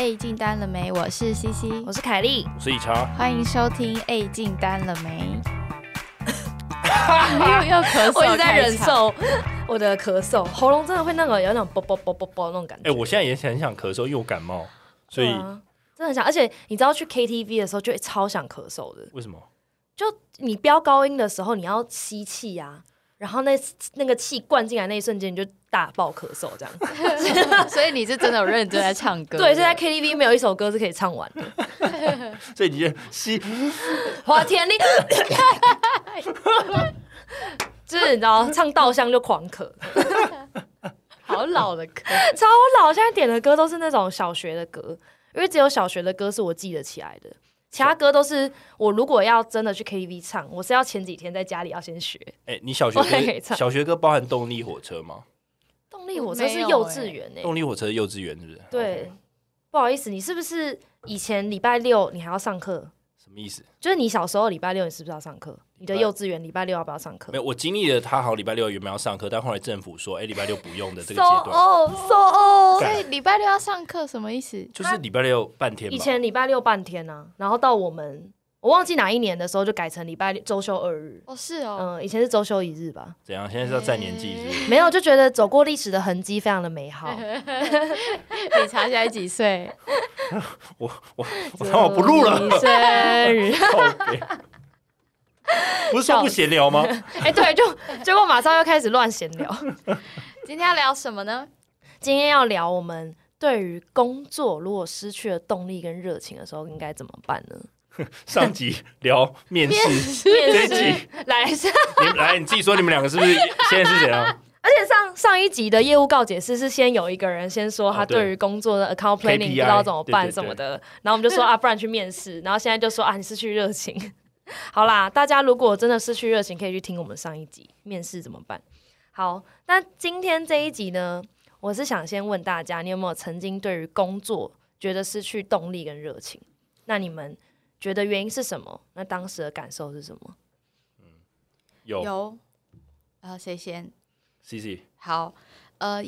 A 进单了没？我是西西我是凯莉，我是以茶，欢迎收听 A 进单了没？又又咳嗽，我一直在忍受我的咳嗽，喉咙真的会那个有那种啵啵啵啵啵那种感觉。哎、我现在也很想咳嗽，因为我感冒，所以、啊真的很想，而且你知道去 KTV 的时候就会超想咳嗽的，为什么？就你飙高音的时候你要吸气呀、然后那 那个气灌进来那一瞬间你就大爆咳嗽这样。所以你是真的有认真在唱歌？对，现在 KTV 没有一首歌是可以唱完的。所以你就吸，华田丽，就是你知道唱稻香就狂咳，好老的歌，超老。现在点的歌都是那种小学的歌，因为只有小学的歌是我记得起来的，其他歌都是我如果要真的去 KTV 唱，我是要前几天在家里要先学。哎、你小学可以歌唱小学歌包含动力火车吗？动力火车是幼稚园诶、动力火车幼稚园是不是？对不好意思，你是不是以前礼拜六你还要上课？什么意思？就是你小时候礼拜六你是不是要上课？你的幼稚园礼拜六要不要上课没有，我经历了他好像礼拜六原本要上课，但后来政府说，哎、礼拜六不用的这个阶段 so old。所以礼拜六要上课什么意思？就是礼拜六半天。以前礼拜六半天呢、然后到我们我忘记哪一年的时候就改成礼拜六周休二日。哦，是哦，嗯，以前是周休一日吧？怎样？现在是要占年纪是不是？没有，就觉得走过历史的痕迹非常的美好。你查起来几岁？我我我当我不录了，生日！不是说不闲聊吗？哎、对，就结果马上又开始乱闲聊。今天要聊什么呢？今天要聊我们对于工作如果失去了动力跟热情的时候，应该怎么办呢？上集聊面试，这一集来来你自己说，你们两个是不是现在是怎样？而且上上一集的业务告解是是先有一个人先说他哦对对于工作的 account planning 不知道怎么办什么的，然后我们就说啊，不然去面试，然后现在就说啊，你失去热情。好啦，大家如果真的失去热情，可以去听我们上一集面试怎么办。好，那今天这一集呢，我是想先问大家，你有没有曾经对于工作觉得失去动力跟热情？那你们觉得原因是什么？那当时的感受是什么？嗯有有，呃，谁先？C C 好，呃，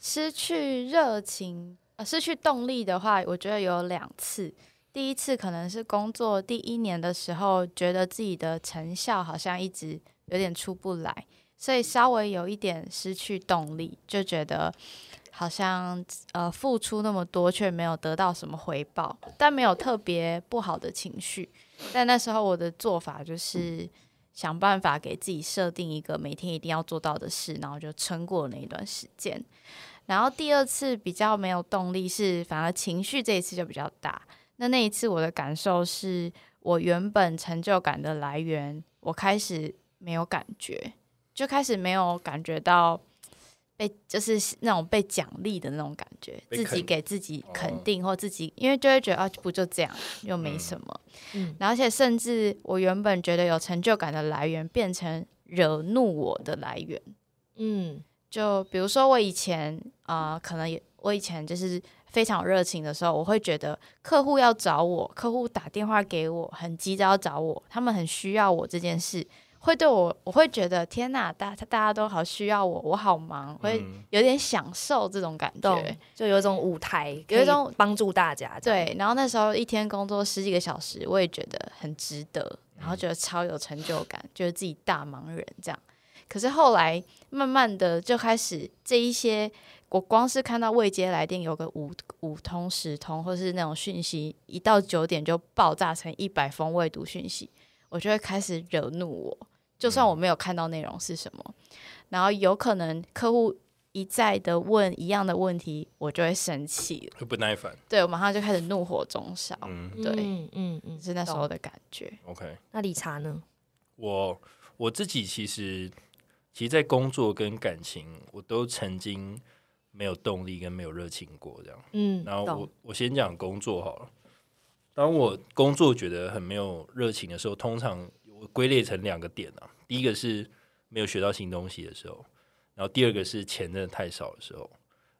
失去热情，呃，失去动力的话，我觉得有两次。第一次可能是工作第一年的时候，觉得自己的成效好像一直有点出不来，所以稍微有一点失去动力，就觉得好像呃付出那么多却没有得到什么回报，但没有特别不好的情绪。但那时候我的做法就是想办法给自己设定一个每天一定要做到的事，然后就撑过那一段时间。然后第二次比较没有动力是，反而情绪这一次就比较大。那那一次我的感受是我原本成就感的来源，我开始没有感觉，就开始没有感觉到被就是那种被奖励的那种感觉，自己给自己哦肯定或自己，因为就会觉得啊不就这样，又没什么。嗯然后而且甚至我原本觉得有成就感的来源，变成惹怒我的来源。嗯就比如说我以前啊、呃可能也我以前就是非常热情的时候，我会觉得客户要找我，客户打电话给我，很急着要找我，他们很需要我这件事，会对我，我会觉得天哪，大大家都好需要我，我好忙，会嗯有点享受这种感觉。懂，就有一种舞台，有一种帮助大家。对，然后那时候一天工作十几个小时，我也觉得很值得，然后觉得超有成就感，觉得自己大忙人这样。可是后来慢慢的就开始这一些，我光是看到未接来电有个五五通十通，或是那种讯息，一到九点就爆炸成一百封未读讯息，我就会开始惹怒我。就算我没有看到内容是什么，然后有可能客户一再的问一样的问题，我就会生气了。会不耐烦。对我马上就开始怒火中烧，嗯对嗯嗯嗯，是那时候。的感觉。，OK，那理查呢？我我自己其实其实，在工作跟感情，我都曾经没有动力跟没有热情过这样。嗯，然后我。我先讲工作好了。当我工作觉得很没有热情的时候，通常我归类成两个点啊。第一个是没有学到新东西的时候，然后第二个是钱真的太少的时候。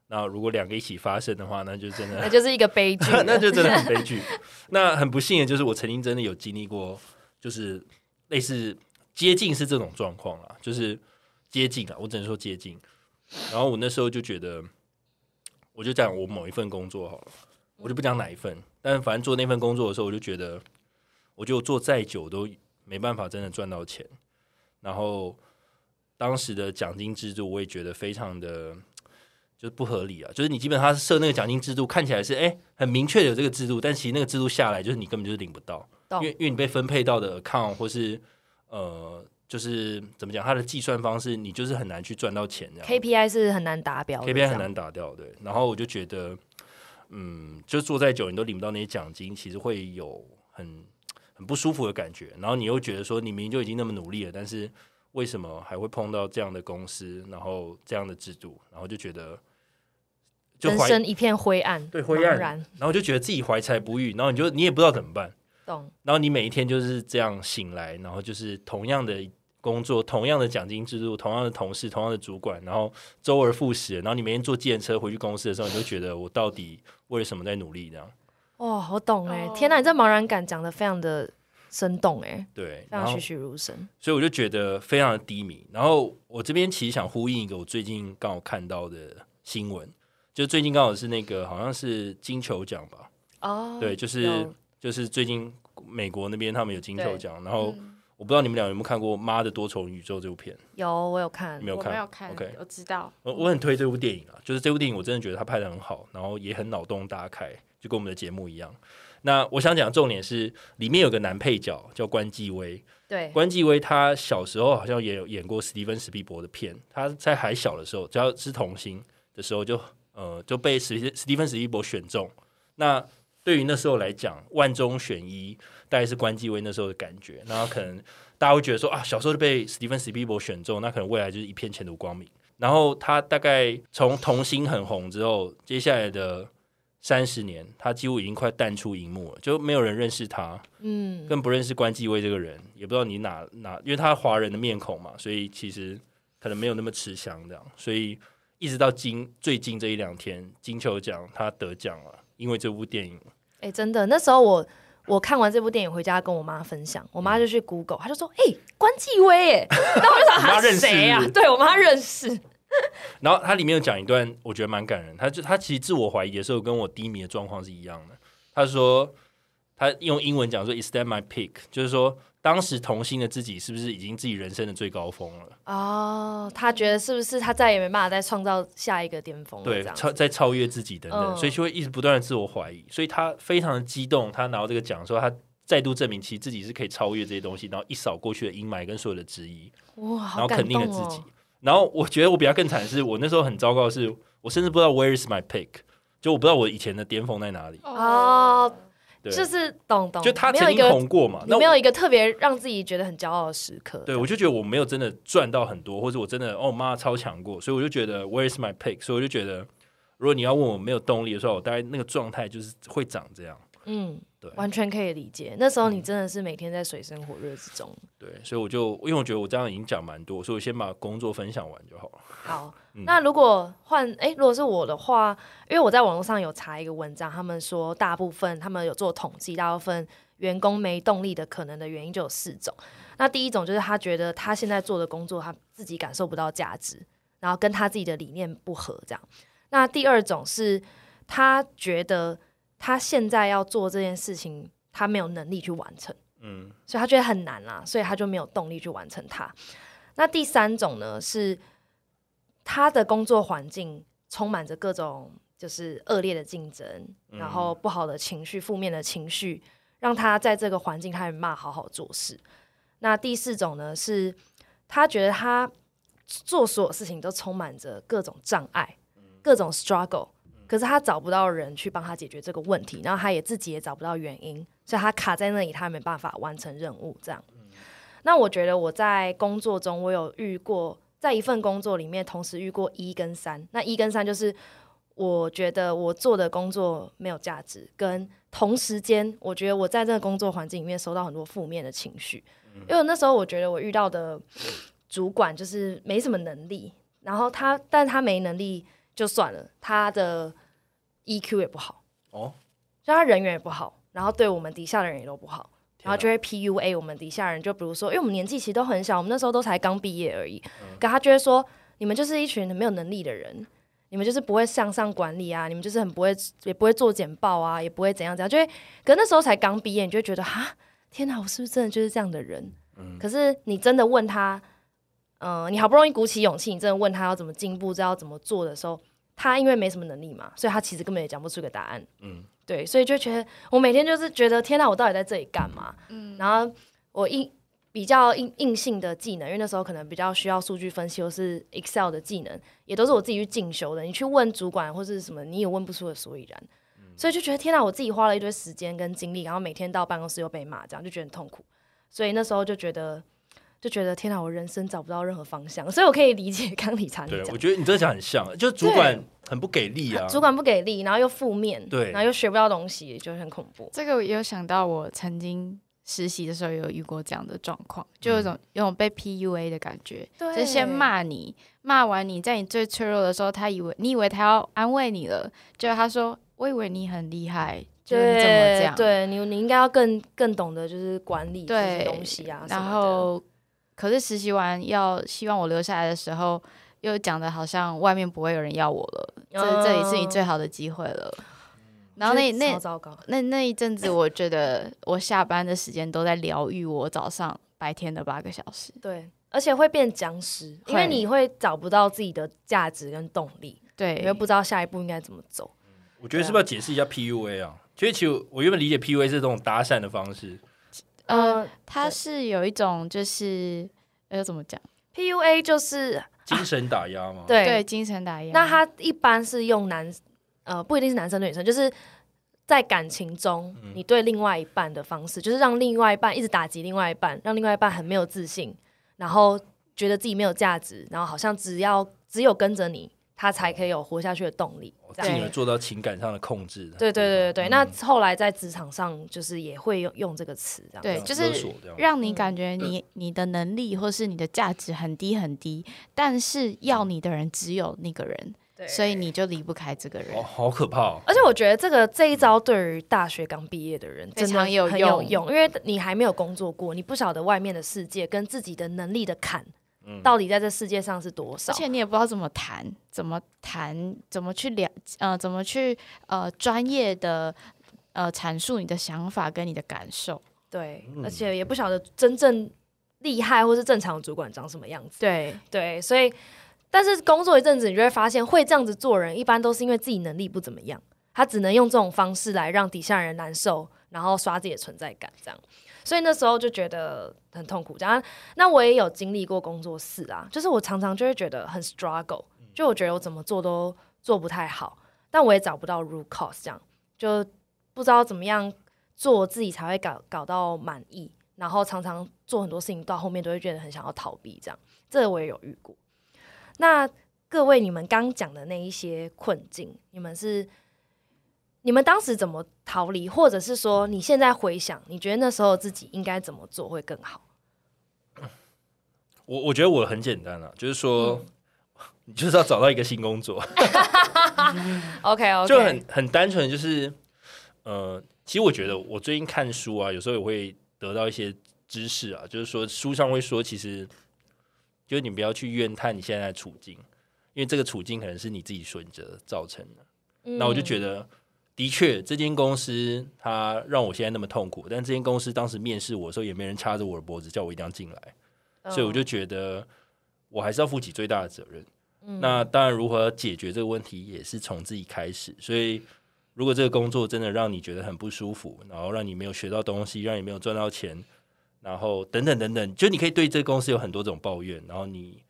那如果两个一起发生的话，那就真的那就是一个悲剧。那就真的很悲剧。那很不幸的就是，我曾经真的有经历过，就是类似接近是这种状况啦，就是接近啊，我只能说接近。然后我那时候就觉得，我就讲我某一份工作好了，我就不讲哪一份，但反正做那份工作的时候，我就觉得，我就做再久都没办法真的赚到钱。然后当时的奖金制度，我也觉得非常的就是不合理啊。就是你基本上设那个奖金制度，看起来是哎很明确的有这个制度，但其实那个制度下来，就是你根本就是领不到，因为因为你被分配到的 account 或是呃。就是怎么讲，它的计算方式你就是很难去赚到钱，这样 KPI 是很难达标，KPI 很难达掉，对。然后我就觉得，嗯，就做再久你都领不到那些奖金，其实会有很很不舒服的感觉。然后你又觉得说，你明明就已经那么努力了，但是为什么还会碰到这样的公司，然后这样的制度，然后就觉得人生一片灰暗，对灰暗，然后就觉得自己怀才不遇，然后你就你也不知道怎么办。懂，然后你每一天就是这样醒来，然后就是同样的工作，同样的奖金制度，同样的同事，同样的主管，然后周而复始。然后你每天坐计程车回去公司的时候，你就觉得我到底为了什么在努力？这样。哇，我懂哎！天哪，你这茫然感讲的非常的生动哎，对，非常栩栩如生。所以我就觉得非常的低迷。然后我这边其实想呼应一个我最近刚好看到的新闻，就最近刚好是那个好像是金球奖吧？哦，对，就是。就是最近美国那边他们有金球奖，然后我不知道你们俩有没有看过《妈的多重宇宙》这部片？有，我有看，没有看，没有看。OK，我知道。我我很推这部电影啊，就是这部电影我真的觉得他拍的很好，然后也很脑洞大开，就跟我们的节目一样。那我想讲重点是里面有个男配角叫关继威，对，关继威他小时候好像也有演过史蒂芬史蒂伯的片，他在还小的时候，只要是童星的时候就呃就被史史蒂芬史蒂伯选中，那。对于那时候来讲，万中选一，大概是关继威那时候的感觉。然后可能大家会觉得说啊，小时候就被史蒂芬史蒂伯选中，那可能未来就是一片前途光明。然后他大概从童星很红之后，接下来的三十年，他几乎已经快淡出荧幕了，就没有人认识他，嗯，更不认识关继威这个人，也不知道你哪哪，因为他华人的面孔嘛，所以其实可能没有那么吃香这样。所以一直到今最近这一两天，金球奖他得奖了，因为这部电影。哎，真的，那时候我我看完这部电影回家跟我妈分享，我妈就去 Google，她就说：“哎，关继威，哎，那我就想他谁呀？对我妈认识。然后他里面有讲一段，我觉得蛮感人。他就他其实自我怀疑的时候，跟我低迷的状况是一样的。他说他用英文讲说：“Is that my peak？” 就是说。当时童心的自己是不是已经自己人生的最高峰了？哦，他觉得是不是他再也没办法再创造下一个巅峰了？对，超再超越自己等等，所以就会一直不断的自我怀疑。所以他非常的激动，他拿到这个奖，说他再度证明其实自己是可以超越这些东西，然后一扫过去的阴霾跟所有的质疑，哇，然后肯定了自己。然后我觉得我比较更惨的是，我那时候很糟糕的是，我甚至不知道 Where is my peak，就我不知道我以前的巅峰在哪里。哦。就是懂懂，就他曾经红过嘛，有没有一个特别让自己觉得很骄傲的时刻？对，我就觉得我没有真的赚到很多，或者我真的哦妈超强过，所以我就觉得 Where is my pick？所以我就觉得，如果你要问我没有动力的时候，我大概那个状态就是会长这样。嗯，对，完全可以理解。那时候你真的是每天在水深火热之中。对，所以我就因为我觉得我这样已经讲蛮多，所以我先把工作分享完就好了。好，那如果换哎，如果是我的话，因为我在网络上有查一个文章，他们说大部分他们有做统计，大部分员工没动力的可能的原因就有四种。那第一种就是他觉得他现在做的工作他自己感受不到价值，然后跟他自己的理念不合这样。那第二种是他觉得。他现在要做这件事情，他没有能力去完成，嗯，所以他觉得很难啦，所以他就没有动力去完成它。那第三种呢，是他的工作环境充满着各种就是恶劣的竞争，然后不好的情绪、负面的情绪，让他在这个环境他没骂好好做事。那第四种呢，是他觉得他做所有事情都充满着各种障碍，各种 struggle。可是他找不到人去帮他解决这个问题，然后他也自己也找不到原因，所以他卡在那里，他没办法完成任务。这样，那我觉得我在工作中，我有遇过，在一份工作里面同时遇过一跟三。那一跟三就是我觉得我做的工作没有价值，跟同时间我觉得我在这个工作环境里面收到很多负面的情绪，因为那时候我觉得我遇到的主管就是没什么能力，然后他，但他没能力。就算了，他的 EQ 也不好哦，就他人缘也不好，然后对我们底下的人也都不好，然后就会 PUA 我们底下人。就比如说，因为我们年纪其实都很小，我们那时候都才刚毕业而已，可他就会说，你们就是一群没有能力的人，你们就是不会向上管理啊，你们就是很不会，也不会做简报啊，也不会怎样怎样，就会，可那时候才刚毕业，你就会觉得哈，天哪，我是不是真的就是这样的人？嗯可是你真的问他，嗯、你好不容易鼓起勇气，你真的问他要怎么进步，知道怎么做的时候，他因为没什么能力嘛，所以他其实根本也讲不出个答案。嗯，对，所以就觉得我每天就是觉得，天哪，我到底在这里干嘛？嗯，然后我硬比较硬硬性的技能，因为那时候可能比较需要数据分析或是 Excel 的技能，也都是我自己去进修的。你去问主管或是什么，你也问不出个所以然。所以就觉得天哪，我自己花了一堆时间跟精力，然后每天到办公室又被骂，这样就觉得很痛苦。所以那时候就觉得，就觉得天哪，我人生找不到任何方向。所以我可以理解刚理查你对，讲我，觉得你这讲很像，就是主管很不给力啊，主管不给力，然后又负面，对然后又学不到东西，就很恐怖。这个我有想到，我曾经实习的时候有遇过这样的状况，就有一种有种被 PUA 的感觉，对就先骂你，骂完你，在你最脆弱的时候，他以为你以为他要安慰你了，结果他说：“我以为你很厉害，就是你怎么这样？”对你，你应该要更更懂得就是管理这些对东西啊。然后，可是实习完要希望我留下来的时候，又讲的好像外面不会有人要我了，这这里是你最好的机会了。然后那那糟糕，那那一阵子，我觉得我下班的时间都在疗愈我早上白天的八个小时。对，而且会变僵尸，因为你会找不到自己的价值跟动力，对，你会不知道下一步应该怎么走。我觉得是不是要解释一下 PUA 啊？其实其实我原本理解 PUA 是这种搭讪的方式，呃，嗯它是有一种就是呃怎么讲？，PUA 就是精神打压嘛。对 对，精神打压。那他一般是用男呃不一定是男生对女生，就是在感情中，嗯你对另外一半的方式，就是让另外一半一直打击另外一半，让另外一半很没有自信，然后觉得自己没有价值，然后好像只要只有跟着你，他才可以有活下去的动力。进而做到情感上的控制。对对对对对，嗯那后来在职场上就是也会用用这个词，这样对，嗯就是让你嗯感觉你你的能力或是你的价值很低很低，但是要你的人只有那个人，所以你就离不开这个人哦，。好可怕哦！而且我觉得这个这一招对于大学刚毕业的人真的非常有很有用用，因为你还没有工作过，你不晓得外面的世界跟自己的能力的坎嗯到底在这世界上是多少而。且你也不知道怎么谈，怎么谈，怎么去了，呃，怎么去呃专业的呃阐述你的想法跟你的感受。对，嗯而且也不晓得真正厉害或是正常的主管长什么样子。对，对，所以但是工作一阵子，你就会发现，会这样子做人，一般都是因为自己能力不怎么样，他只能用这种方式来让底下人难受，然后刷自己的存在感，这样。所以那时候就觉得很痛苦。这样，那我也有经历过工作室啊，就是我常常就会觉得很 struggle，就我觉得我怎么做都做不太好，但我也找不到 root cause，这样就不知道怎么样做自己才会搞搞到满意，然后常常做很多事情到后面都会觉得很想要逃避，这样，这个我也有遇过。那各位，你们刚讲的那一些困境，你们是你们当时怎么逃离，或者是说你现在回想，你觉得那时候自己应该怎么做会更好？我我觉得我很简单啊，就是说，嗯。你就是要找到一个新工作，OK OK，就很很单纯，就是呃，其实我觉得我最近看书啊，有时候也会得到一些知识啊，就是说书上会说，其实就是你不要去怨叹你现在的处境，因为这个处境可能是你自己选择造成的。嗯那我就觉得，的确，这间公司它让我现在那么痛苦，但这间公司当时面试我的时候，也没人掐着我的脖子叫我一定要进来，得所以我就觉得我还是要负起最大的责任。嗯那当然，如何解决这个问题，也是从自己开始。所以，如果这个工作真的让你觉得很不舒服，然后让你没有学到东西，让你没有赚到钱，然后等等等等，就你可以对这个公司有很多种抱怨，然后你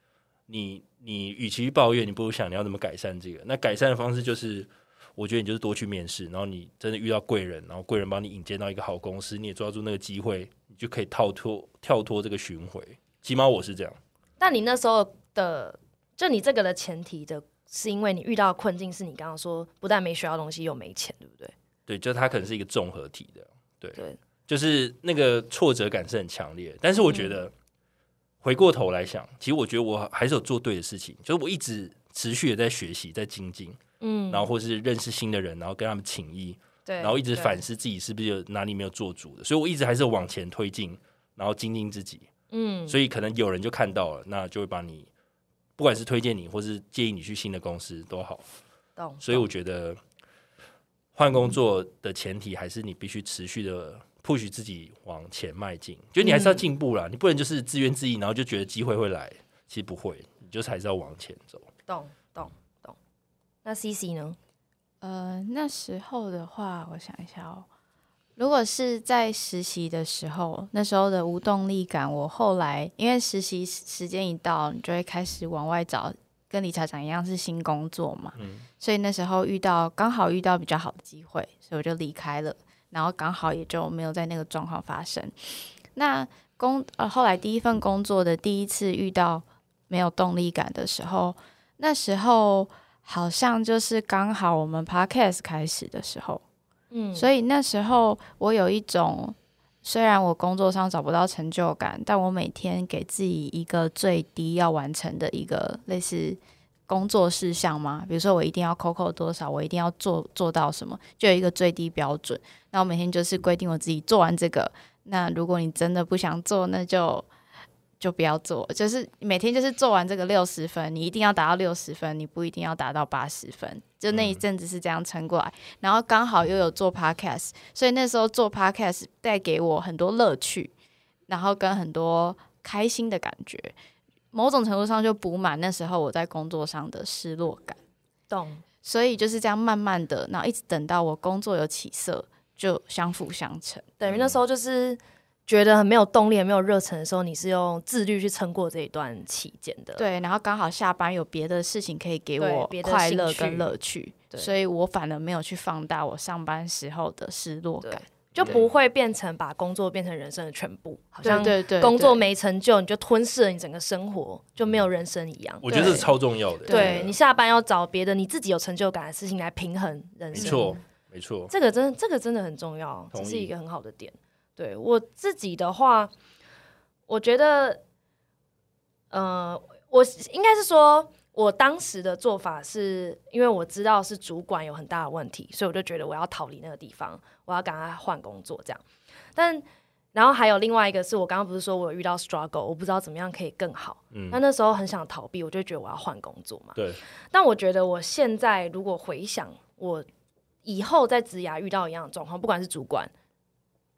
你你，与其抱怨，你不如想你要怎么改善这个。那改善的方式就是，我觉得你就是多去面试，然后你真的遇到贵人，然后贵人帮你引荐到一个好公司，你也抓住那个机会，你就可以跳脱跳脱这个巡回。起码我是这样。但你那时候的，就你这个的前提的，是因为你遇到的困境是你刚刚说不但没学到东西，又没钱，对不对？对，就它可能是一个综合体的，对，对就是那个挫折感是很强烈的。但是我觉得、回过头来想，其实我觉得我还是有做对的事情，就是我一直持续的在学习，在精进，嗯，然后或是认识新的人，然后跟他们请益，对，然后一直反思自己是不是有哪里没有做足的，所以我一直还是往前推进，然后精进自己。嗯，所以可能有人就看到了，那就会把你不管是推荐你，或是建议你去新的公司都好。懂。所以我觉得换工作的前提还是你必须持续的 push 自己往前迈进，就你还是要进步啦，你不能就是自怨自艾，然后就觉得机会会来，其实不会，你就是还是要往前走。懂。那 C C 呢？呃，那时候的话，我想一下哦，如果是在实习的时候，那时候的无动力感，我后来因为实习时间一到，你就会开始往外找，跟理财长一样是新工作嘛，嗯所以那时候遇到刚好遇到比较好的机会，所以我就离开了，然后刚好也就没有在那个状况发生。那工呃后来第一份工作的第一次遇到没有动力感的时候，那时候好像就是刚好我们 podcast 开始的时候，嗯，所以那时候我有一种，虽然我工作上找不到成就感，但我每天给自己一个最低要完成的一个类似工作事项嘛，比如说我一定要扣扣多少，我一定要做做到什么，就有一个最低标准。那我每天就是规定我自己做完这个，那如果你真的不想做，那就。就不要做，就是每天就是做完这个六十分，你一定要达到六十分，你不一定要达到八十分。就那一阵子是这样撑过来，然后刚好又有做 podcast，所以那时候做 podcast 带给我很多乐趣，然后跟很多开心的感觉，某种程度上就补满那时候我在工作上的失落感。懂。所以就是这样慢慢的，然后一直等到我工作有起色，就相辅相成。等于那时候就是觉得很没有动力、很没有热忱的时候，你是用自律去撑过这一段期间的。，对，然后刚好下班有别的事情可以给我快乐跟乐趣，所以我反而没有去放大我上班时候的失落感。就不会变成把工作变成人生的全部，好像对对对，工作没成就，你就吞噬了你整个生活，就没有人生一样。我觉得这是超重要的。对你下班要找别的你自己有成就感的事情来平衡人生。没错，没错。这个真的这个真的很重要，这是一个很好的点。对我自己的话，我觉得，呃，我应该是说，我当时的做法是因为我知道是主管有很大的问题，所以我就觉得我要逃离那个地方，我要赶快换工作这样。但然后还有另外一个是我刚刚不是说我有遇到 struggle，我不知道怎么样可以更好。嗯那那时候很想逃避，我就觉得我要换工作嘛。对，但我觉得我现在如果回想，我以后在职涯遇到一样的状况，不管是主管，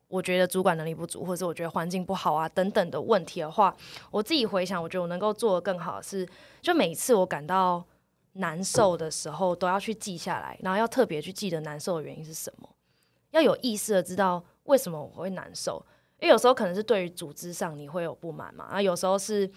我觉得主管能力不足，或者我觉得环境不好啊等等的问题的话，我自己回想，我觉得我能够做的更好是，就每一次我感到难受的时候，都要去记下来，然后要特别去记得难受的原因是什么，要有意识的知道为什么我会难受。因为有时候可能是对于组织上你会有不满嘛，然后有时候是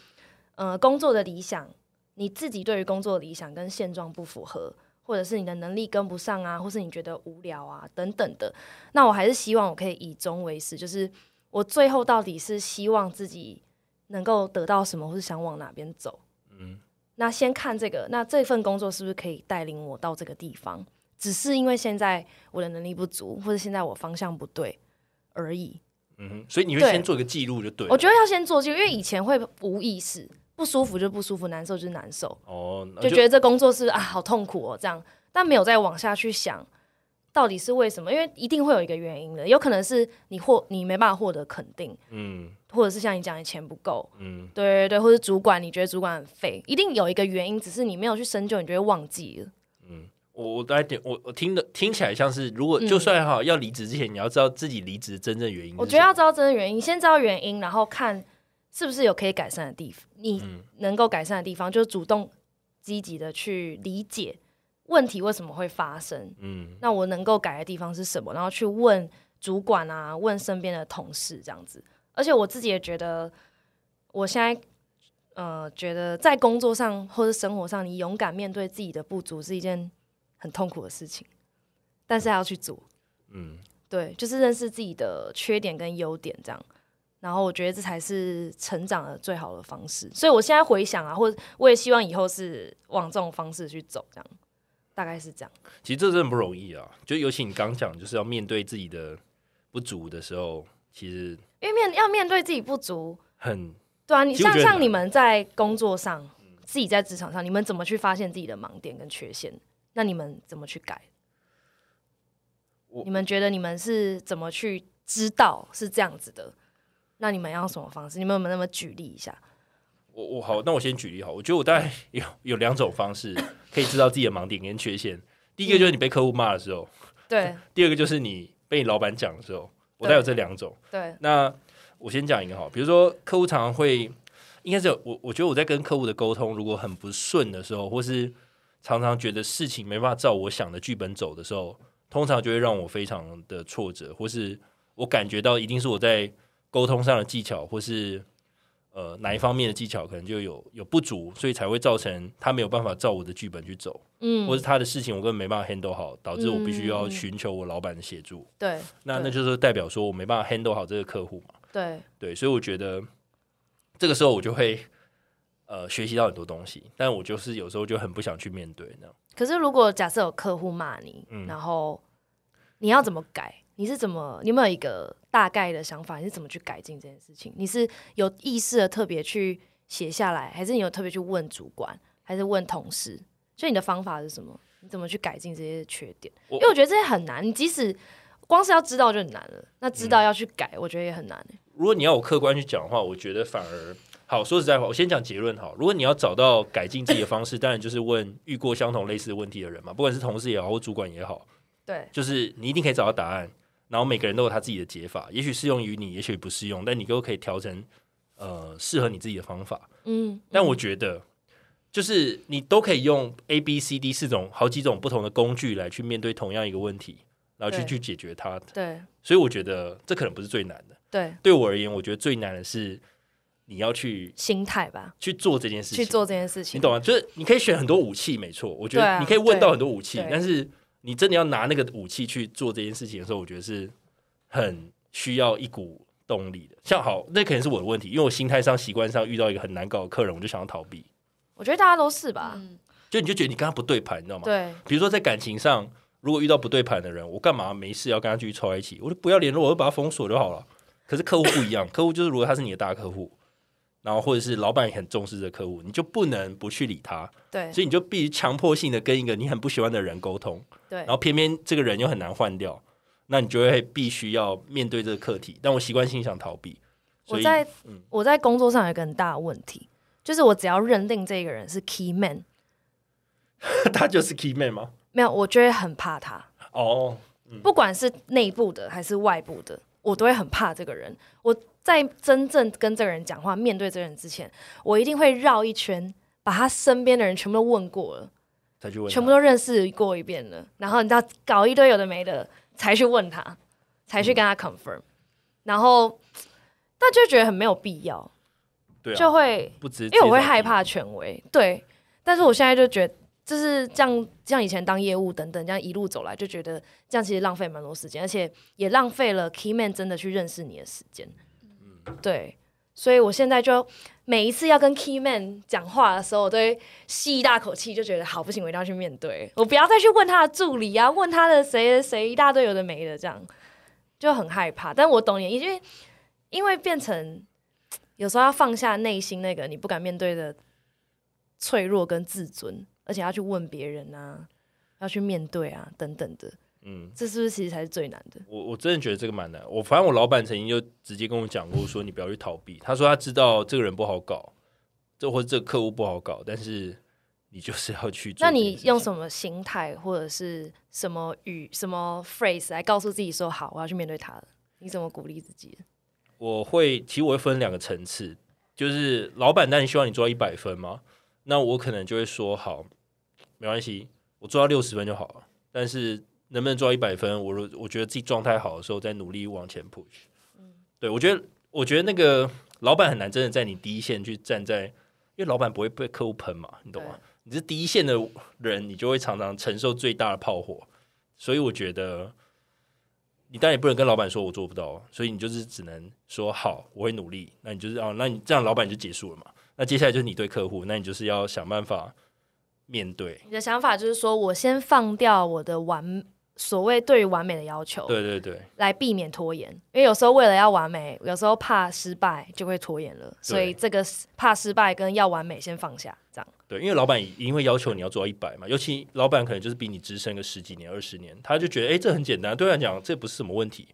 呃工作的理想，你自己对于工作理想跟现状不符合，或者是你的能力跟不上啊，或是你觉得无聊啊等等的，那我还是希望我可以以终为始，就是我最后到底是希望自己能够得到什么，或是想往哪边走。嗯，那先看这个，那这份工作是不是可以带领我到这个地方？只是因为现在我的能力不足，或者现在我方向不对而已。嗯哼，所以你会先做一个记录就对了。我觉得要先做记录，因为以前会无意识，不舒服就不舒服，难受就是难受，哦，那就觉得这工作是啊好痛苦哦这样，但没有再往下去想到底是为什么，因为一定会有一个原因的，有可能是你获你没办法获得肯定，嗯或者是像你讲的钱不够，嗯，对对对，或者主管你觉得主管很废，一定有一个原因，只是你没有去深究，你就会忘记了。我我大概点我我听的听起来像是，如果嗯就算哈要离职之前，你要知道自己离职的真正原因是什么。我觉得要知道真正原因，先知道原因，然后看是不是有可以改善的地方，你嗯能够改善的地方，就是主动积极的去理解问题为什么会发生。嗯那我能够改的地方是什么？然后去问主管啊，问身边的同事这样子。而且我自己也觉得，我现在呃，觉得在工作上或者生活上，你勇敢面对自己的不足是一件很痛苦的事情，但是还要去做。嗯，对，就是认识自己的缺点跟优点这样。然后我觉得这才是成长的最好的方式。所以我现在回想啊，或者我也希望以后是往这种方式去走，这样大概是这样。其实这真的不容易啊。就尤其你刚讲，就是要面对自己的不足的时候，其实因为面要面对自己不足，很对啊，你像像你们在工作上，自己在职场上，你们怎么去发现自己的盲点跟缺陷？那你们怎么去改我？你们觉得你们是怎么去知道是这样子的？那你们要用什么方式？你们有没有那么举例一下？我我好，那我先举例好，我觉得我大概有有两种方式可以知道自己的盲点跟缺陷。第一个就是你被客户骂的时候，对 第二个就是你被你老板讲的时候，我大概有这两种。对，那我先讲一个好，比如说客户常常会，应该是有我我觉得我在跟客户的沟通如果很不顺的时候，或是常常觉得事情没办法照我想的剧本走的时候，通常就会让我非常的挫折，或是我感觉到一定是我在沟通上的技巧，或是呃哪一方面的技巧可能就有有不足，所以才会造成他没有办法照我的剧本去走，嗯或是他的事情我根本没办法 handle 好，导致我必须要嗯寻求我老板的协助。对对那那就是代表说我没办法 handle 好这个客户嘛。对，对，所以我觉得这个时候我就会呃学习到很多东西，但我就是有时候就很不想去面对那样。可是如果假设有客户骂你，嗯然后你要怎么改？你是怎么？你有没有一个大概的想法？你是怎么去改进这件事情？你是有意识的特别去写下来，还是你有特别去问主管，还是问同事？所以你的方法是什么？你怎么去改进这些缺点？因为我觉得这些很难，你即使光是要知道就很难了，那知嗯道要去改，我觉得也很难、欸。如果你要我客观去讲的话，我觉得反而好。说实在话，我先讲结论好。如果你要找到改进自己的方式，当然就是问遇过相同类似问题的人嘛，不管是同事也好，或主管也好，对就是你一定可以找到答案。然后每个人都有他自己的解法，也许适用于你，也许不适用，但你都可以调成呃适合你自己的方法。嗯，但我觉得，就是你都可以用 A、B、C、D 四种好几种不同的工具来去面对同样一个问题，然后去去解决它。对所以我觉得这可能不是最难的。对，对我而言，我觉得最难的是你要去心态吧，去做这件事情，去做这件事情，你懂吗？就是你可以选很多武器，没错，我觉得你可以问到很多武器，但是你真的要拿那个武器去做这件事情的时候，我觉得是很需要一股动力的。像好，那可能是我的问题，因为我心态上、习惯上遇到一个很难搞的客人，我就想要逃避。我觉得大家都是吧。嗯，就你就觉得你跟他不对盘，你知道吗？对比如说在感情上，如果遇到不对盘的人，我干嘛没事要跟他继续凑在一起？我就不要联络，我就把他封锁就好了。可是客户不一样，客户就是如果他是你的大客户，然后或者是老板也很重视这个客户，你就不能不去理他，对所以你就必须强迫性的跟一个你很不喜欢的人沟通，对然后偏偏这个人又很难换掉，那你就会必须要面对这个课题。但我习惯性想逃避，我在、嗯我在工作上有一个很大的问题，就是我只要认定这个人是 key man，他就是 key man 吗？没有，我就会很怕他，哦，不管是内部的还是外部的，我都会很怕这个人。我在真正跟这个人讲话、面对这个人之前，我一定会绕一圈，把他身边的人全部都问过了，才去问，全部都认识过一遍了，然后你知道搞一堆有的没的，才去问他，才去跟他 confirm，、然后但就觉得很没有必要，对啊，就会因为我会害怕权威，对。但是我现在就觉得，就是这样，像以前当业务等等，这样一路走来，就觉得这样其实浪费蛮多时间，而且也浪费了 key man 真的去认识你的时间。嗯对，所以我现在就每一次要跟 key man 讲话的时候，我都会吸一大口气，就觉得好不行，我一定要去面对，我不要再去问他的助理啊，问他的谁谁一大堆有的没的，这样就很害怕。但我懂你，因为因为变成有时候要放下内心那个你不敢面对的脆弱跟自尊，而且要去问别人啊，要去面对啊，等等的，嗯。这是不是其实才是最难的？我我真的觉得这个蛮难。我反正我老板曾经就直接跟我讲过，说你不要去逃避。他说他知道这个人不好搞，这或者这个客户不好搞，但是你就是要去做那。你用什么心态或者是什么语、什么 phrase 来告诉自己说好，我要去面对他了？你怎么鼓励自己？我会，其实我会分两个层次，就是老板当然希望你做到一百分嘛，那我可能就会说好，没关系，我做到六十分就好了。但是能不能做到一百分，我如我觉得自己状态好的时候，再努力往前 push。对我觉得，我觉得那个老板很难真的在你第一线去站在，因为老板不会被客户喷嘛，你懂吗？你是第一线的人，你就会常常承受最大的炮火，所以我觉得。你当然也不能跟老板说我做不到，所以你就是只能说好，我会努力。那你就是哦，那你这样老板就结束了嘛？那接下来就是你对客户，那你就是要想办法面对。你的想法就是说我先放掉我的完所谓对于完美的要求，对对对，来避免拖延，因为有时候为了要完美，有时候怕失败就会拖延了，所以这个怕失败跟要完美先放下，这样。对，因为老板一定会要求你要做到一百嘛，尤其老板可能就是比你资深个十几年、二十年，他就觉得哎、诶这很简单，对他来讲这不是什么问题，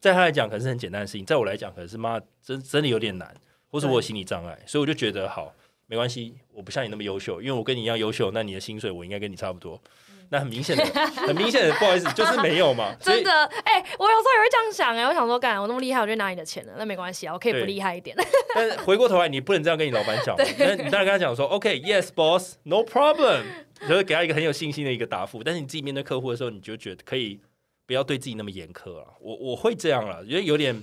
在他来讲可能是很简单的事情，在我来讲可能是妈真真的有点难，或是我有心理障碍，所以我就觉得好，没关系，我不像你那么优秀，因为我跟你一样优秀，那你的薪水我应该跟你差不多。那很明显的，很明显的，不好意思，就是没有嘛。真的，哎、我有时候也会这样想哎、我想说，干我那么厉害，我就拿你的钱了，那没关系啊，我可以不厉害一点。但是回过头来，你不能这样跟你老板讲。那你当然跟他讲说，OK，Yes、boss，No problem，就是给他一个很有信心的一个答复。但是你自己面对客户的时候，你就觉得可以不要对自己那么严苛了。我我会这样了，因为有点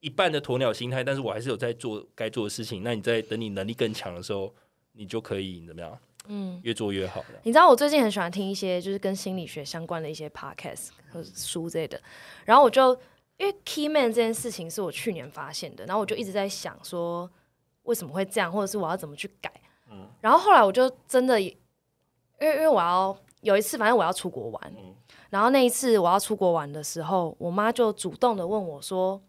一半的鸵鸟心态，但是我还是有在做该做的事情。那你在等你能力更强的时候，你就可以怎么样，嗯，越做越好的。你知道我最近很喜欢听一些就是跟心理学相关的一些 podcast 和书之类的，然后我就因为 key man 这件事情是我去年发现的，然后我就一直在想说为什么会这样，或者是我要怎么去改。嗯然后后来我就真的，因为因为我要有一次，反正我要出国玩，嗯然后那一次我要出国玩的时候，我妈就主动的问我说：“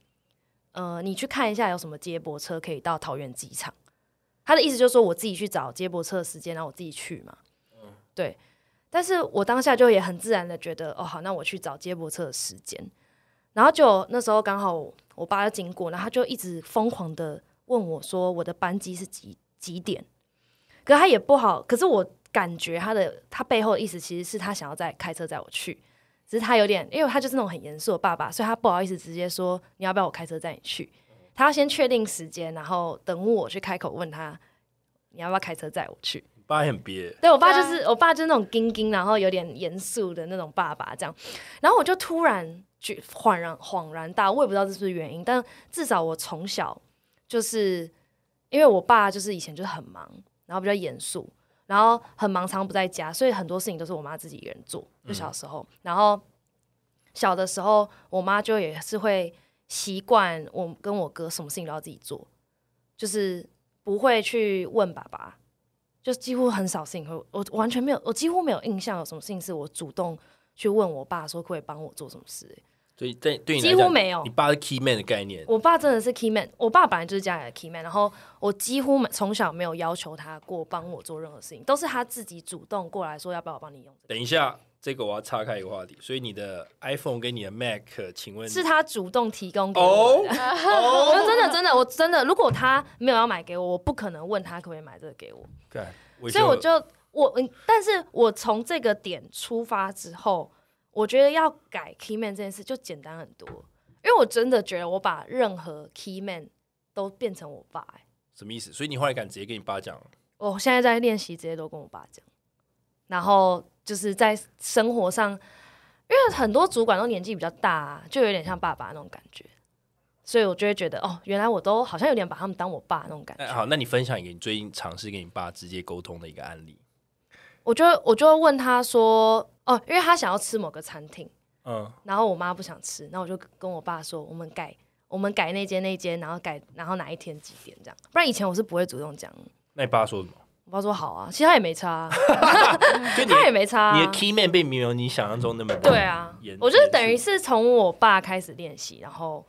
呃，你去看一下有什么接驳车可以到桃园机场。”她的意思就是说我自己去找接驳车的时间，然后我自己去嘛。嗯对。但是我当下就也很自然的觉得，哦，好，那我去找接驳车的时间。然后就那时候刚好我爸就经过，然后他就一直疯狂的问我说，我的班机是几几点？可是他也不好，可是我感觉他的他背后的意思其实是他想要再开车载我去，只是他有点，因为他就是那种很严肃的爸爸，所以他不好意思直接说你要不要我开车载你去，他要先确定时间，然后等我去开口问他你要不要开车载我去。爸也很憋，对我爸就是、我爸就是那种硬硬，然后有点严肃的那种爸爸这样，然后我就突然就恍然恍然大悟，我也不知道这是不是原因，但至少我从小就是因为我爸就是以前就是很忙，然后比较严肃，然后很忙，常不在家，所以很多事情都是我妈自己一个人做，就小时候，然后小的时候我妈就也是会习惯我跟我哥什么事情都要自己做，就是不会去问爸爸。就几乎很少事情会，我完全没有，我几乎没有印象有什么事情是我主动去问我爸说可不可以帮我做什么事、欸所以在对你几乎，没有你。爸是 key man 的概念，我爸真的是 key man，我爸本来就是家里的 key man，然后我几乎从小没有要求他过帮我做任何事情，都是他自己主动过来说要不要我帮你用、这等一下，这个我要岔开一个话题。所以你的 iPhone 跟你的 Mac，请问，是他主动提供给我。我说 真的真的，我真的，如果他没有要买给我，我不可能问他可不可以买这个给我。对，所以我就我，嗯但是我从这个点出发之后，我觉得要改 key man 这件事就简单很多，因为我真的觉得我把任何 key man 都变成我爸、欸，什么意思？所以你后来敢直接跟你爸讲，我现在在练习，直接都跟我爸讲，然后就是在生活上，因为很多主管都年纪比较大、啊，就有点像爸爸那种感觉。所以我就会觉得，哦，原来我都好像有点把他们当我爸那种感觉。哎，好，那你分享一个你最近尝试跟你爸直接沟通的一个案例。我就我就问他说，哦，因为他想要吃某个餐厅，嗯，然后我妈不想吃，那我就跟我爸说，我们改我们改那间那间，然后改然后哪一天几点这样，不然以前我是不会主动讲。那你爸说什么？我爸说好啊，其实他也没差啊、他也没差、啊。你的 key man 并没有你想象中那么对啊，我就是等于是从我爸开始练习，然后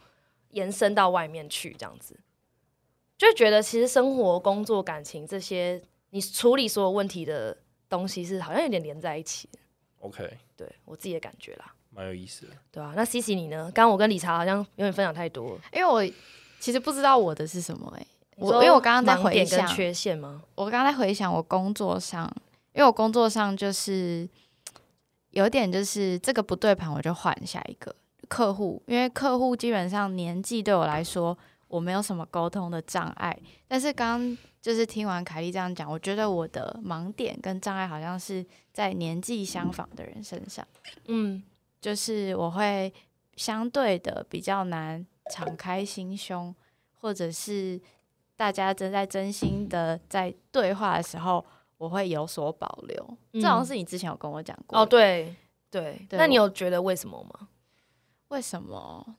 延伸到外面去这样子，就觉得其实生活、工作、感情这些，你处理所有问题的东西是好像有点连在一起的。OK，对我自己的感觉啦，蛮有意思的。对啊，那 C C 你呢？刚刚我跟理查好像有点分享太多了。因为我其实不知道我的是什么哎、我因为我刚刚在回想，缺陷吗？我刚刚在回想我工作上，因为我工作上就是有点就是这个不对盘，我就换下一个客户，因为客户基本上年纪对我来说我没有什么沟通的障碍，但是刚刚就是听完凯莉这样讲，我觉得我的盲点跟障碍好像是在年纪相仿的人身上，嗯，就是我会相对的比较难敞开心胸，或者是大家正在真心的在对话的时候，我会有所保留。嗯这好像是你之前有跟我讲过哦，对对，对那你有觉得为什么吗？为什么？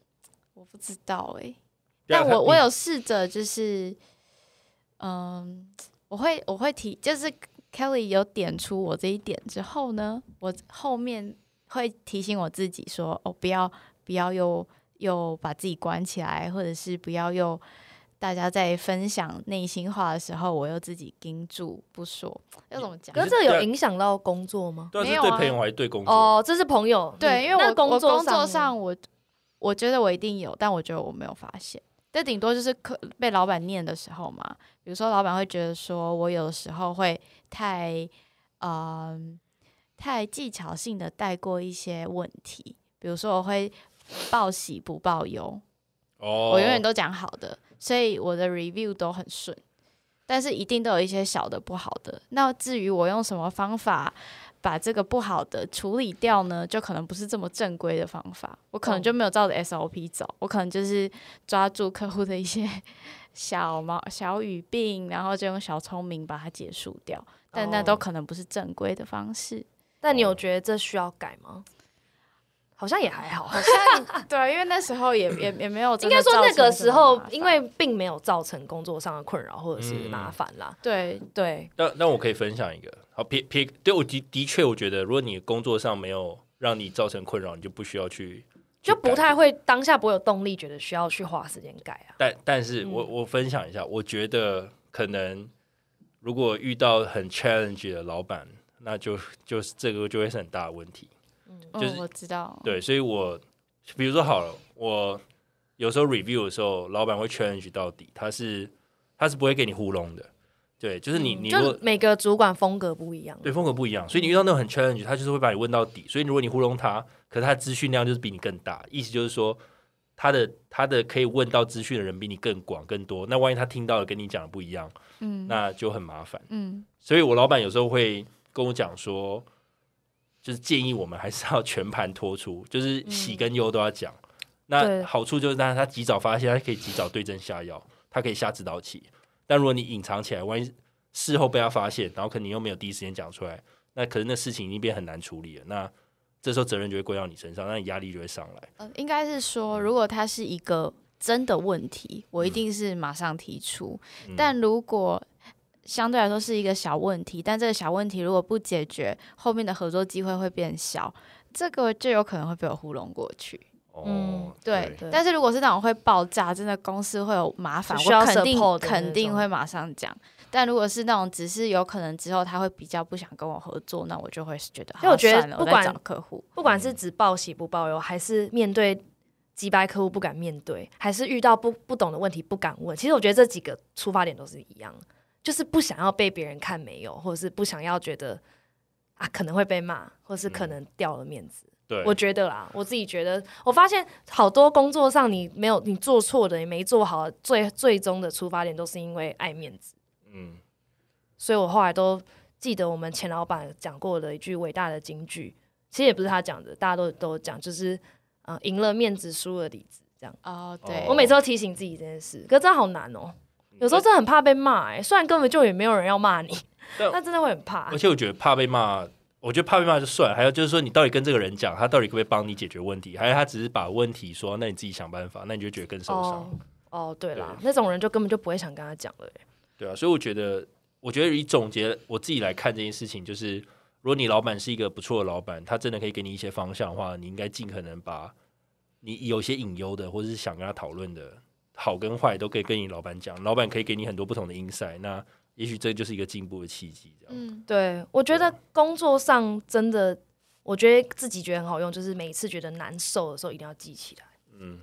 我不知道哎、对啊他你但我我有试着就是，嗯，我会我会提，就是 Kelly 有点出我这一点之后呢，我后面会提醒我自己说，哦，不要不要又又把自己关起来，或者是不要又大家在分享内心话的时候，我又自己盯住不说，要怎么讲可？是这有影响到工作吗？对啊，没有啊是对朋友还是对工作？哦，这是朋友，对，因为我工作我工作上我我觉得我一定有，但我觉得我没有发现。这顶多就是可被老板念的时候嘛。比如说，老板会觉得说我有的时候会太，嗯、太技巧性的带过一些问题。比如说，我会报喜不报忧，哦，我永远都讲好的，所以我的 review 都很顺。但是一定都有一些小的不好的。那至于我用什么方法把这个不好的处理掉呢？就可能不是这么正规的方法，我可能就没有照着 SOP 走，我可能就是抓住客户的一些 小毛小语病，然后就用小聪明把它结束掉。但那都哦可能不是正规的方式。但你有觉得这需要改吗？好像也还好，好像对，因为那时候也 也也没有应该说那个时候因为并没有造成工作上的困扰或者是嗯麻烦啦。对对，那那我可以分享一个，好撇撇，对我的的确，我觉得如果你工作上没有让你造成困扰，你就不需要去，就不太会当下不会有动力，觉得需要去花时间改啊。但但是嗯我、我分享一下，我觉得可能如果遇到很 challenge 的老板，那就就是这个就会是很大的问题。就是嗯，我知道，对，所以我比如说好了，我有时候 review 的时候，老板会 challenge 到底，他是他是不会给你糊弄的。对，就是你、你每个主管风格不一样。对风格不一样，所以你遇到那种很 challenge，他就是会把你问到底。所以如果你糊弄他，可是他的资讯量就是比你更大，意思就是说他的他的可以问到资讯的人比你更广更多。那万一他听到了跟你讲的不一样，嗯那就很麻烦。嗯所以我老板有时候会跟我讲说，就是建议我们还是要全盘托出，就是喜跟忧都要讲。那好处就是，当然他及早发现，他可以及早对症下药，他可以下指导棋。但如果你隐藏起来，万一事后被他发现，然后可能你又没有第一时间讲出来，那可能那事情已经变很难处理了。那这时候责任就会归到你身上，那你压力就会上来。呃，应该是说，如果他是一个真的问题，我一定是马上提出。嗯但如果相对来说是一个小问题，但这个小问题如果不解决，后面的合作机会会变小，这个就有可能会被我糊弄过去。哦，嗯对，对但是如果是那种会爆炸，真的公司会有麻烦，需要我肯定肯定会马上讲。但如果是那种只是有可能之后他会比较不想跟我合作，那我就会觉得，因为我觉得不管找客户，不管是只报喜不报忧，还是面对击败客户不敢面对，还是遇到不不懂的问题不敢问，其实我觉得这几个出发点都是一样，就是不想要被别人看没有，或者是不想要觉得啊可能会被骂，或是可能掉了面子。对，我觉得啦，我自己觉得，我发现好多工作上你没有你做错的，你没做好，最最终的出发点都是因为爱面子。嗯，所以我后来都记得我们前老板讲过的一句伟大的金句，其实也不是他讲的，大家都都讲，就是嗯，赢了面子，输了里子，这样。哦，对，我每次都提醒自己这件事，可是真的好难哦、有时候真的很怕被骂，哎，虽然根本就也没有人要骂你，但 但真的会很怕而。且我觉得怕被骂，我觉得怕被骂就算了，还有就是说你到底跟这个人讲，他到底可不可以帮你解决问题，还是他只是把问题说，那你自己想办法，那你就觉得更受伤。哦哦，对啦，那种人就根本就不会想跟他讲了、欸。对啊，所以我觉得，我觉得以总结我自己来看这件事情，就是如果你老板是一个不错的老板，他真的可以给你一些方向的话，你应该尽可能把你有些隐忧的，或者是想跟他讨论的好跟坏，都可以跟你老板讲，老板可以给你很多不同的 insight，那也许这就是一个进步的契机。这样，嗯，对，我觉得工作上真的，我觉得自己觉得很好用，就是每一次觉得难受的时候，一定要记起来。嗯，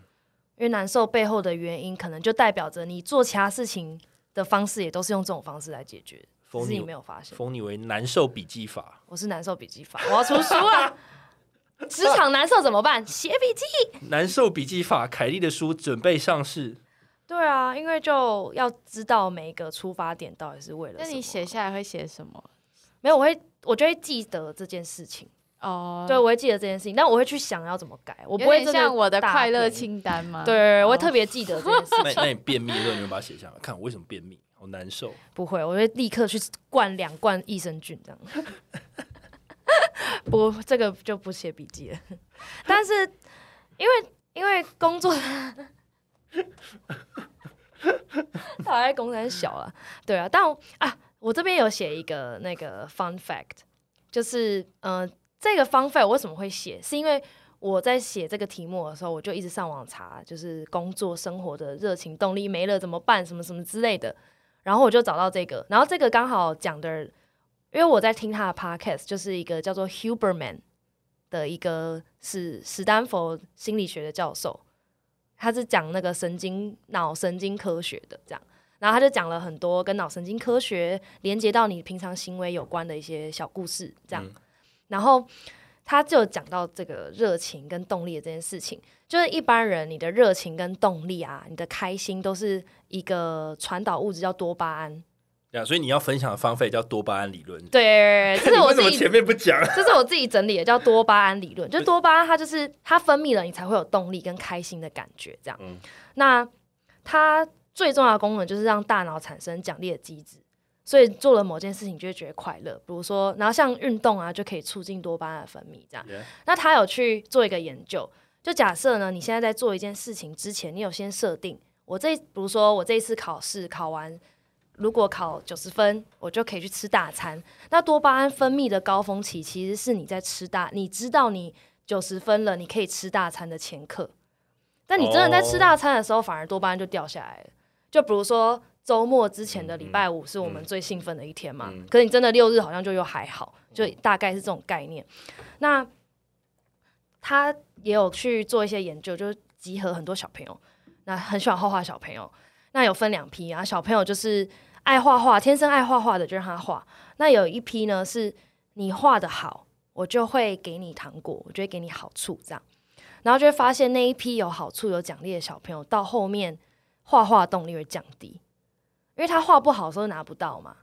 因为难受背后的原因，可能就代表着你做其他事情的方式也都是用这种方式来解决，只是你封你没有发现。封你为难受笔记法。我是难受笔记法，我要出书了。职场难受怎么办？写笔记。难受笔记法，凯莉的书准备上市。对啊，因为就要知道每一个出发点到底是为了什么。那你写下来会写什么？没有？我会，我就会记得这件事情。哦，对，我会记得这件事情，但我会去想要怎么改，我我不会真像我的大快乐便清单吗？对，我会哦特别记得这件事 情。那那你便秘的时候，你会把它写下来，看我为什么便秘，好难受。不会，我会立刻去灌两罐益生菌这样。不，这个就不写笔记了。但是因为因为工作，他还在公司小啊，对啊，但啊，我这边有写一个那个 fun fact，就是嗯、呃这个 fun fact 我为什么会写，是因为我在写这个题目的时候，我就一直上网查，就是工作生活的热情动力没了怎么办，什么什么之类的。然后我就找到这个，然后这个刚好讲的，因为我在听他的 podcast，就是一个叫做 Huberman 的一个是史丹佛心理学的教授，他是讲那个神经脑神经科学的这样，然后他就讲了很多跟脑神经科学连接到你平常行为有关的一些小故事这样，嗯。然后他就讲到这个热情跟动力的这件事情，就是一般人你的热情跟动力啊，你的开心都是一个传导物质叫多巴胺，对啊，所以你要分享的方法叫多巴胺理论。对，这是我 自己前面不讲？这是我自己整理的，叫多巴胺理论。就多巴胺，它就是它分泌了，你才会有动力跟开心的感觉。这样，嗯那它最重要的功能就是让大脑产生奖励的机制。所以做了某件事情就会觉得快乐，比如说，然后像运动啊，就可以促进多巴胺的分泌。这样那他有去做一个研究，就假设呢，你现在在做一件事情之前，你有先设定，我这比如说我这一次考试考完，如果考九十分，我就可以去吃大餐。那多巴胺分泌的高峰期，其实是你在吃大，你知道你九十分了，你可以吃大餐的前刻。但你真的在吃大餐的时候，反而多巴胺就掉下来了。就比如说周末之前的礼拜五是我们最兴奋的一天嘛，嗯可是你真的六日好像就又还好，就大概是这种概念。那他也有去做一些研究，就是集合很多小朋友，那很喜欢画画小朋友，那有分两批啊，小朋友就是爱画画，天生爱画画的就让他画。那有一批呢，是你画的好，我就会给你糖果，我就会给你好处，这样，然后就会发现那一批有好处、有奖励的小朋友，到后面画画动力会降低，因为他画不好的时候拿不到嘛。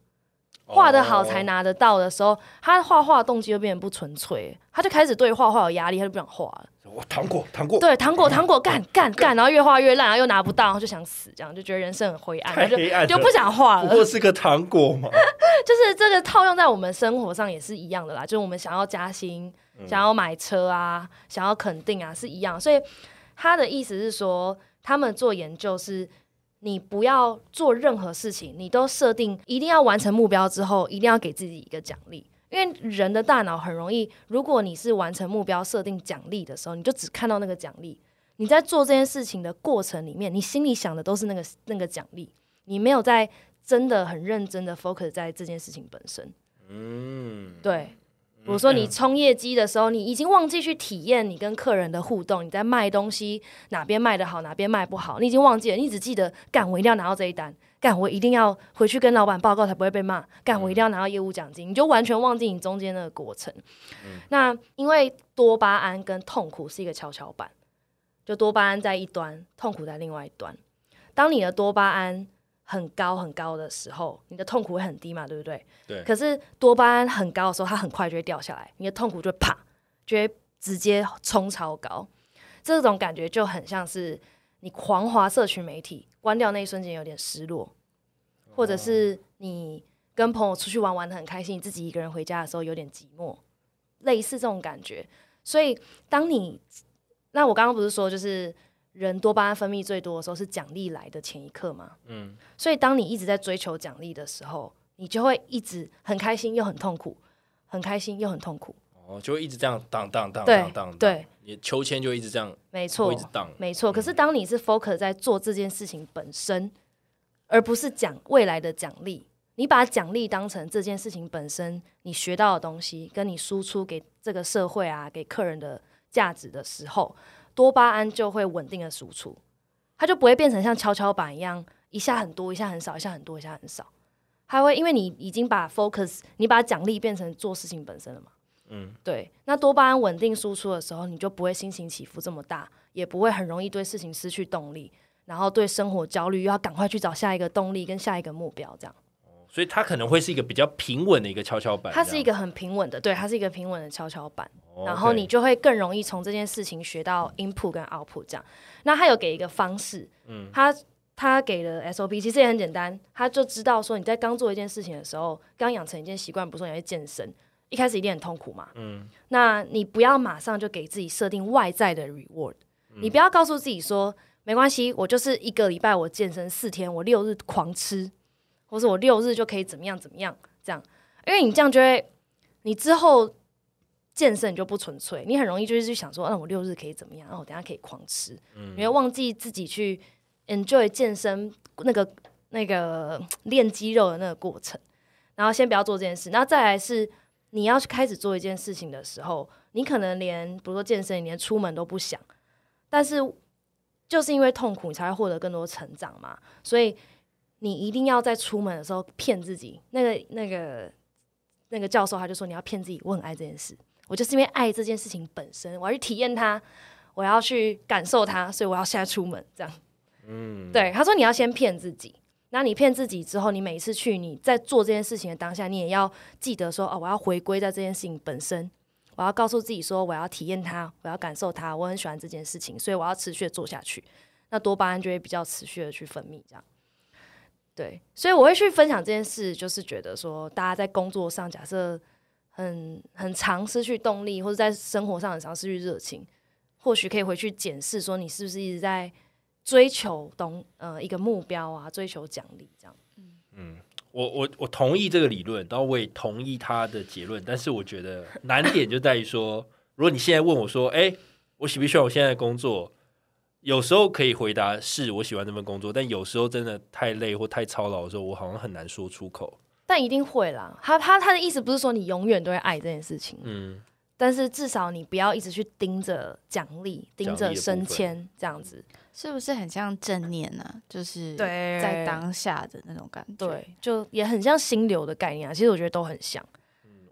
画的好才拿得到的时候，他画画动机就变得不纯粹，他就开始对画画有压力，他就不想画了。我糖果，糖果，对，糖果糖果干干干，然后越画越烂，然后又拿不到，然后就想死，这样就觉得人生很灰暗，然后太黑暗就就不想画了。不过是个糖果嘛。就是这个套用在我们生活上也是一样的啦，就是我们想要加薪、想要买车啊、想要肯定啊，是一样。所以他的意思是说，他们做研究是，你不要做任何事情，你都设定一定要完成目标之后，一定要给自己一个奖励。因为人的大脑很容易，如果你是完成目标设定奖励的时候，你就只看到那个奖励。你在做这件事情的过程里面，你心里想的都是那个那个奖励，你没有在真的很认真的 focus 在这件事情本身。嗯，对，比如说你冲业绩的时候，你已经忘记去体验你跟客人的互动，你在卖东西哪边卖的好，哪边卖不好，你已经忘记了，你只记得干我一定要拿到这一单，干我一定要回去跟老板报告才不会被骂，干我一定要拿到业务奖金，你就完全忘记你中间那个过程。那因为多巴胺跟痛苦是一个跷跷板，就多巴胺在一端，痛苦在另外一端。当你的多巴胺很高很高的时候，你的痛苦会很低嘛，对不对？对可是多巴胺很高的时候，它很快就会掉下来，你的痛苦就会啪，就会直接冲超高。这种感觉就很像是你狂滑社群媒体，关掉那一瞬间有点失落，或者是你跟朋友出去玩玩的很开心，你自己一个人回家的时候有点寂寞，类似这种感觉。所以当你那我刚刚不是说就是人多巴胺分泌最多的时候是奖励来的前一刻吗？嗯，所以当你一直在追求奖励的时候，你就会一直很开心又很痛苦，很开心又很痛苦。哦，就会一直这样荡荡荡对荡荡，对，你的秋千就一直这样，没错一，直荡。没错。可是当你是 focus 在做这件事情本身，而不是讲未来的奖励，你把奖励当成这件事情本身你学到的东西，跟你输出给这个社会啊，给客人的价值的时候，多巴胺就会稳定的输出，它就不会变成像跷跷板一样，一下很多，一下很少，一下很多，一下很少。它会因为你已经把 focus，你把奖励变成做事情本身了嘛。嗯，对，那多巴胺稳定输出的时候，你就不会心情起伏这么大，也不会很容易对事情失去动力，然后对生活焦虑，又要赶快去找下一个动力跟下一个目标，这样。所以它可能会是一个比较平稳的一个跷跷板。个，它是一个很平稳的，对，它是一个平稳的跷跷板，哦然后你就会更容易从这件事情学到 input 跟 output 这样。那他有给一个方式，嗯他他给了 SOP 其实也很简单，他就知道说你在刚做一件事情的时候，刚养成一件习惯，比如说你会健身，一开始一定很痛苦嘛，嗯。那你不要马上就给自己设定外在的 reward，、你嗯不要告诉自己说没关系，我就是一个礼拜我健身四天，我六日狂吃，或者我六日就可以怎么样怎么样这样，因为你这样就会，你之后健身你就不纯粹，你很容易就是去想说，那、我六日可以怎么样，那、我等下可以狂吃，嗯。你会忘记自己去 enjoy 健身那个那个练肌肉的那个过程，然后先不要做这件事，然后再来是你要去开始做一件事情的时候，你可能连比如说健身，你连出门都不想，但是就是因为痛苦，你才会获得更多成长嘛。所以你一定要在出门的时候骗自己。那个那个那个教授他就说，你要骗自己，我很爱这件事，我就是因为爱这件事情本身，我要去体验它，我要去感受它，所以我要现在出门这样。嗯，对，他说你要先骗自己，那你骗自己之后，你每一次去你在做这件事情的当下，你也要记得说，哦，我要回归在这件事情本身，我要告诉自己说，我要体验它，我要感受它，我很喜欢这件事情，所以我要持续的做下去，那多巴胺就会比较持续的去分泌，这样。对，所以我会去分享这件事，就是觉得说，大家在工作上假设很很长失去动力，或者在生活上很长失去热情，或许可以回去检视说，你是不是一直在。追求东呃一个目标啊，追求奖励这样。嗯，我我我同意这个理论，然后我也同意他的结论，但是我觉得难点就在于说，如果你现在问我说，哎，我喜不喜欢我现在的工作？有时候可以回答是我喜欢这份工作，但有时候真的太累或太操劳的时候，我好像很难说出口。但一定会啦，他他他的意思不是说你永远都会爱这件事情，嗯，但是至少你不要一直去盯着奖励，盯着升迁这样子。是不是很像正念呢？就是在当下的那种感觉，对，就也很像心流的概念啊。其实我觉得都很像，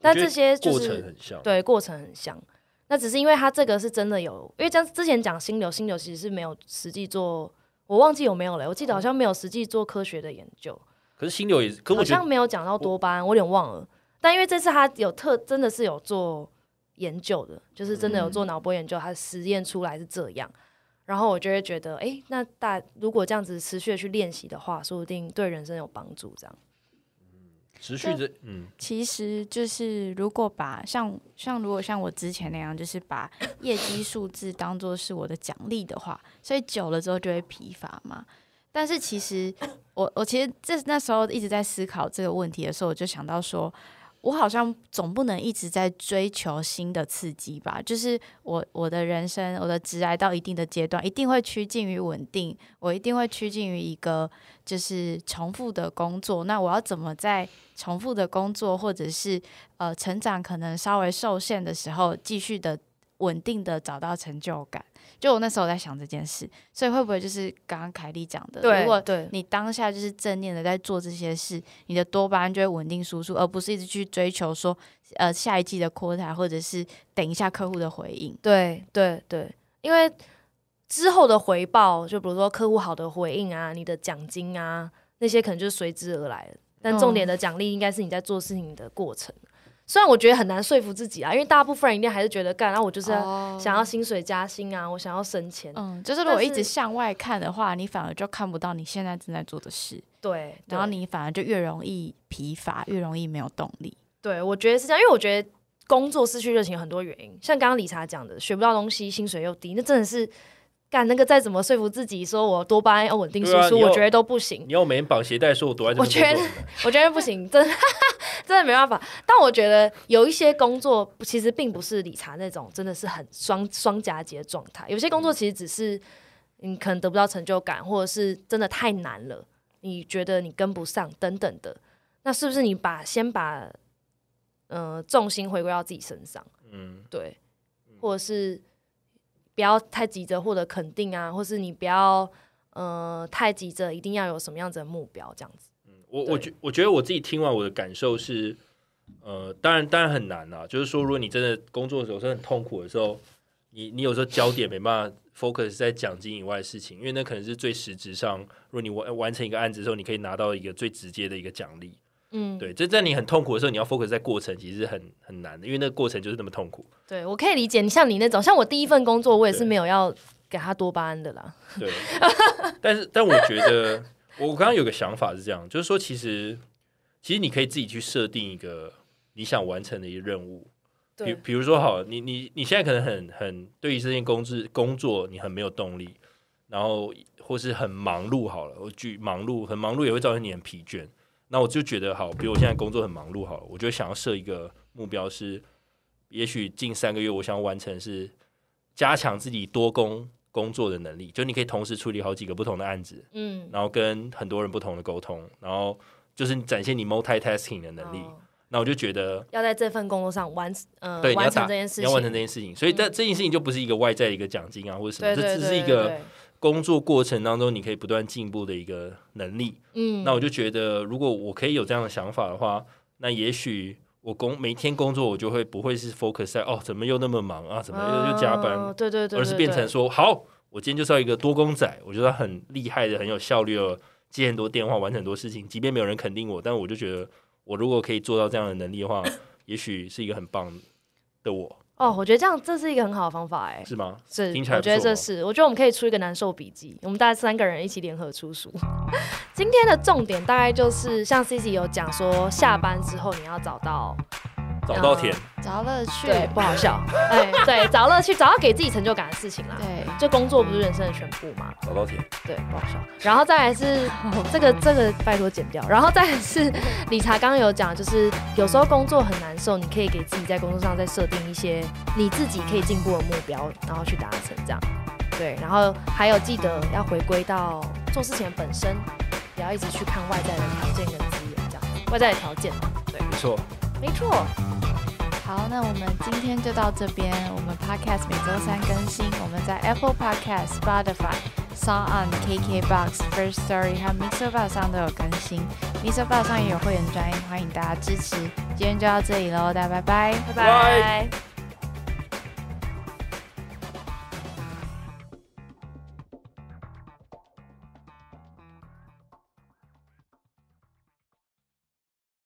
但这些过程很像，对，过程很像。那只是因为他这个是真的有，因为像之前讲心流，心流其实是没有实际做，我忘记有没有了。我记得好像没有实际做科学的研究。可是心流也，好像没有讲到多巴胺，我有点忘了。但因为这次他有特，真的是有做研究的，就是真的有做脑波研究，他实验出来是这样。然后我就会觉得，哎，那大如果这样子持续的去练习的话，说不定对人生有帮助。这样，持续的，嗯，其实就是如果把像像如果像我之前那样，就是把业绩数字当做是我的奖励的话，所以久了之后就会疲乏嘛。但是其实我我其实这那时候一直在思考这个问题的时候，我就想到说。我好像总不能一直在追求新的刺激吧？就是我我的人生，我的直来到一定的阶段，一定会趋近于稳定，我一定会趋近于一个就是重复的工作。那我要怎么在重复的工作，或者是呃成长可能稍微受限的时候，继续的稳定的找到成就感？就我那时候在想这件事，所以会不会就是刚刚凯莉讲的？如果你当下就是正念的在做这些事，你的多巴胺就会稳定输出，而不是一直去追求说，呃，下一季的 quota 或者是等一下客户的回应。对对对，因为之后的回报，就比如说客户好的回应啊，你的奖金啊，那些可能就是随之而来的。但重点的奖励应该是你在做事情的过程。虽然我觉得很难说服自己啊，因为大部分人一定还是觉得干，然后我就是想要薪水加薪啊，我想要升迁。嗯，就是如果一直向外看的话，你反而就看不到你现在正在做的事。对，然后你反而就越容易疲乏，越容易没有动力。对，我觉得是这样，因为我觉得工作失去热情有很多原因，像刚刚理查讲的，学不到东西，薪水又低，那真的是。干那个再怎么说服自己说我多巴胺要稳定输出，我觉得都不行。你要每天绑鞋带说我多爱我觉得我觉得不行，真的 真的没办法。但我觉得有一些工作其实并不是理查那种真的是很双双夹击的状态。有些工作其实只是你可能得不到成就感，或者是真的太难了，你觉得你跟不上等等的。那是不是你把先把呃重心回归到自己身上？嗯，对，或者是。不要太急着获得肯定啊，或是你不要呃太急着一定要有什么样子的目标这样子。嗯，我我觉我觉得我自己听完我的感受是，呃，当然当然很难啊，就是说如果你真的工作的时候是很痛苦的时候，你你有时候焦点没办法 focus 在奖金以外的事情，因为那可能是最实质上，如果你完完成一个案子之后，你可以拿到一个最直接的一个奖励。嗯，对，就在你很痛苦的时候，你要 focus 在过程，其实很很难的，因为那个过程就是那么痛苦。对，我可以理解你像你那种，像我第一份工作，我也是没有要给他多巴胺的啦。对，但是但我觉得，我刚刚有个想法是这样，就是说，其实其实你可以自己去设定一个你想完成的一个任务。比比如说，好，你你你现在可能很很对于这件工资工作你很没有动力，然后或是很忙碌，好了，我举忙碌很忙碌也会造成你很疲倦。那我就觉得好，比如我现在工作很忙碌，好了，我就想要设一个目标，是也许近三个月，我想要完成是加强自己多工工作的能力，就你可以同时处理好几个不同的案子，嗯，然后跟很多人不同的沟通，然后就是展现你 multitasking 的能力。那我就觉得要在这份工作上完，呃，完成这件事情，要完成这件事情，所以但这件事情就不是一个外在的一个奖金啊，或者什么，这只是一个工作过程当中你可以不断进步的一个能力。嗯，那我就觉得，如果我可以有这样的想法的话，那也许我工每天工作我就会不会是 focus 在哦，怎么又那么忙啊，怎么又又加班，哦对对对，而是变成说，好，我今天就是要一个多工仔，我觉得很厉害的，很有效率的，接很多电话，完成很多事情，即便没有人肯定我，但我就觉得，我如果可以做到这样的能力的话，也许是一个很棒的我，哦，我觉得这样这是一个很好的方法，哎，是吗？是，听起来我觉得这是，我觉得我们可以出一个难受笔记，我们大概三个人一起联合出书。今天的重点大概就是像 C C 有讲说，下班之后你要找到找到甜，找乐趣，对不好笑，哎，对，找乐趣，找到给自己成就感的事情啦。对，就工作不是人生的全部嘛，找到甜，对，不好笑。然后再来是这个这个拜托剪掉，然后再来是 理查刚刚有讲，就是有时候工作很难受，你可以给自己在工作上再设定一些你自己可以进步的目标，然后去达成这样。对，然后还有记得要回归到做事情本身，不要一直去看外在的条件跟资源这样，外在的条件。对，没错，没错。好，那我们今天就到这边。我们 Podcast 每周三更新，我们在 Apple Podcast、Spotify、Sound On、KKBox、First Story 和 Mixer Bar 上都有更新。Mixer Bar 上也有会员专业，欢迎大家支持。今天就到这里喽，大家拜拜。拜拜。